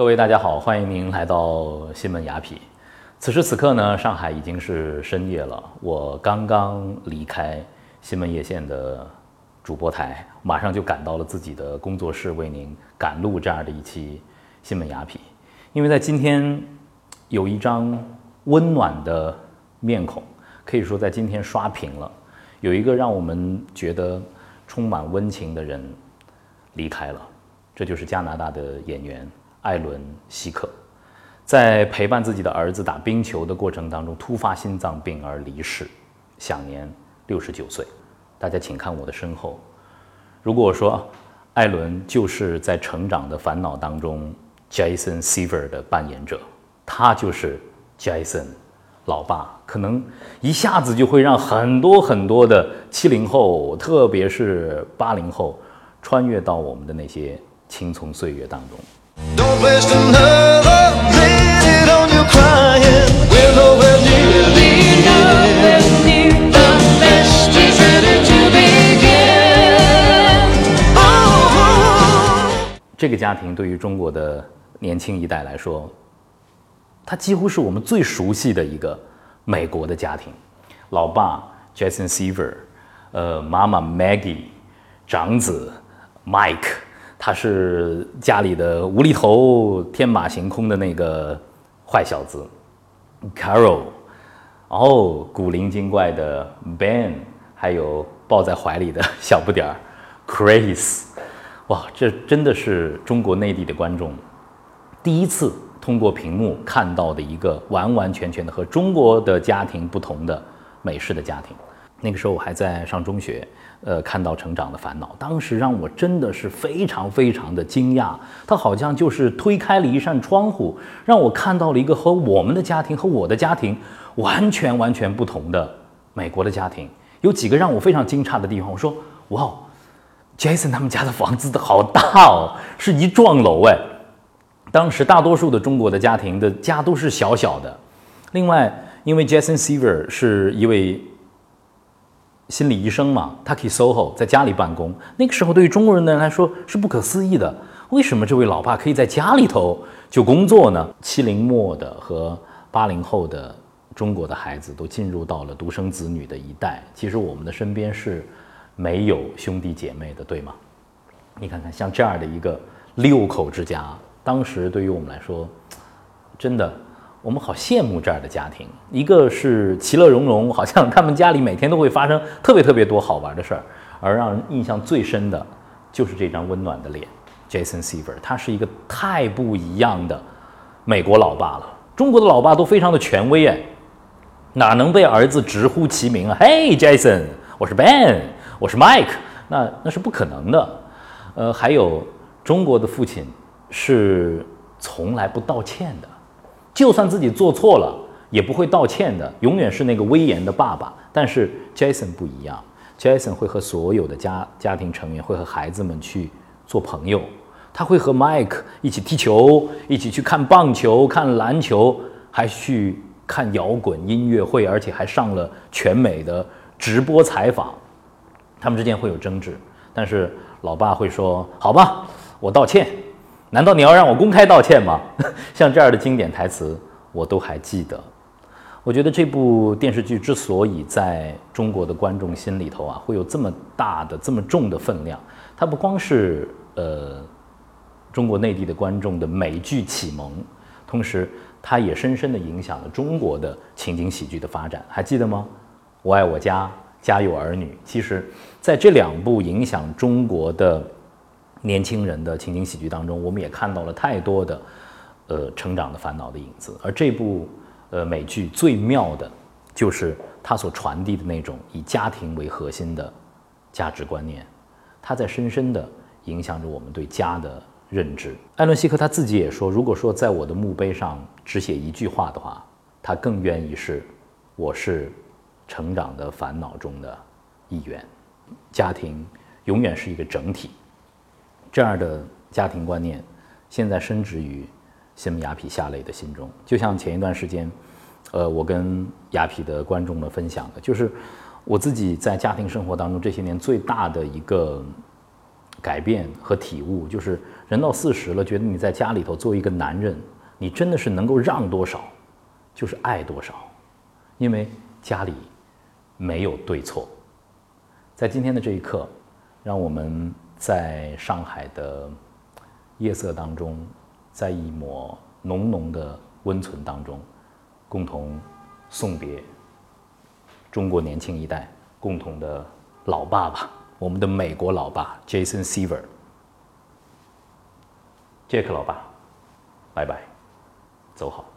各位大家好，欢迎您来到新闻雅痞。此时此刻呢，上海已经是深夜了。我刚刚离开新闻夜线的主播台，马上就赶到了自己的工作室，为您赶录这样的一期新闻雅痞。因为在今天有一张温暖的面孔，可以说在今天刷屏了。有一个让我们觉得充满温情的人离开了，这就是加拿大的演员艾伦·希克，在陪伴自己的儿子打冰球的过程当中突发心脏病而离世，享年六十九岁。大家请看我的身后，如果我说艾伦就是在成长的烦恼当中 Jason Seaver 的扮演者，他就是 Jason。老爸可能一下子就会让很多很多的七零后，特别是八零后，穿越到我们的那些青葱岁月当中。这个家庭对于中国的年轻一代来说。他几乎是我们最熟悉的一个美国的家庭，老爸 Jason Seaver，呃，妈妈 Maggie，长子 Mike，他是家里的无厘头、天马行空的那个坏小子，Carol，哦，古灵精怪的 Ben，还有抱在怀里的小不点儿 Chris，哇，这真的是中国内地的观众第一次。通过屏幕看到的一个完完全全的和中国的家庭不同的美式的家庭。那个时候我还在上中学，呃，看到《成长的烦恼》，当时让我真的是非常非常的惊讶。它好像就是推开了一扇窗户，让我看到了一个和我们的家庭和我的家庭完全完全不同的美国的家庭。有几个让我非常惊诧的地方。我说：“哇，Jason 他们家的房子好大哦，是一幢楼哎。”当时大多数的中国的家庭的家都是小小的。另外，因为 Jason Seaver 是一位心理医生嘛，他可以 SOHO 在家里办公。那个时候对于中国人的人来说是不可思议的。为什么这位老爸可以在家里头就工作呢？七零末的和八零后的中国的孩子都进入到了独生子女的一代。其实我们的身边是没有兄弟姐妹的，对吗？你看看像这样的一个六口之家。当时对于我们来说，真的，我们好羡慕这样的家庭。一个是其乐融融，好像他们家里每天都会发生特别特别多好玩的事儿。而让人印象最深的，就是这张温暖的脸，Jason Seaver。他是一个太不一样的美国老爸了。中国的老爸都非常的权威哎，哪能被儿子直呼其名啊？嘿，Jason，我是 Ben，我是 Mike，那那是不可能的。呃，还有中国的父亲。是从来不道歉的，就算自己做错了，也不会道歉的，永远是那个威严的爸爸。但是 Jason 不一样，Jason 会和所有的家家庭成员，会和孩子们去做朋友，他会和 Mike 一起踢球，一起去看棒球、看篮球，还去看摇滚音乐会，而且还上了全美的直播采访。他们之间会有争执，但是老爸会说：“好吧，我道歉。”难道你要让我公开道歉吗？像这样的经典台词，我都还记得。我觉得这部电视剧之所以在中国的观众心里头啊，会有这么大的、这么重的分量，它不光是呃中国内地的观众的美剧启蒙，同时它也深深的影响了中国的情景喜剧的发展。还记得吗？我爱我家、家有儿女，其实在这两部影响中国的。年轻人的情景喜剧当中，我们也看到了太多的，呃，成长的烦恼的影子。而这部，呃，美剧最妙的，就是它所传递的那种以家庭为核心的价值观念，它在深深的影响着我们对家的认知。艾伦·希克他自己也说，如果说在我的墓碑上只写一句话的话，他更愿意是，我是成长的烦恼中的一员。家庭永远是一个整体。这样的家庭观念，现在深植于新闻雅痞下类的心中。就像前一段时间，呃，我跟雅痞的观众们分享的，就是我自己在家庭生活当中这些年最大的一个改变和体悟，就是人到四十了，觉得你在家里头做一个男人，你真的是能够让多少，就是爱多少，因为家里没有对错。在今天的这一刻，让我们在上海的夜色当中，在一抹浓浓的温存当中，共同送别中国年轻一代共同的老爸爸。我们的美国老爸 Jason Seaver，杰克老爸，拜拜，走好。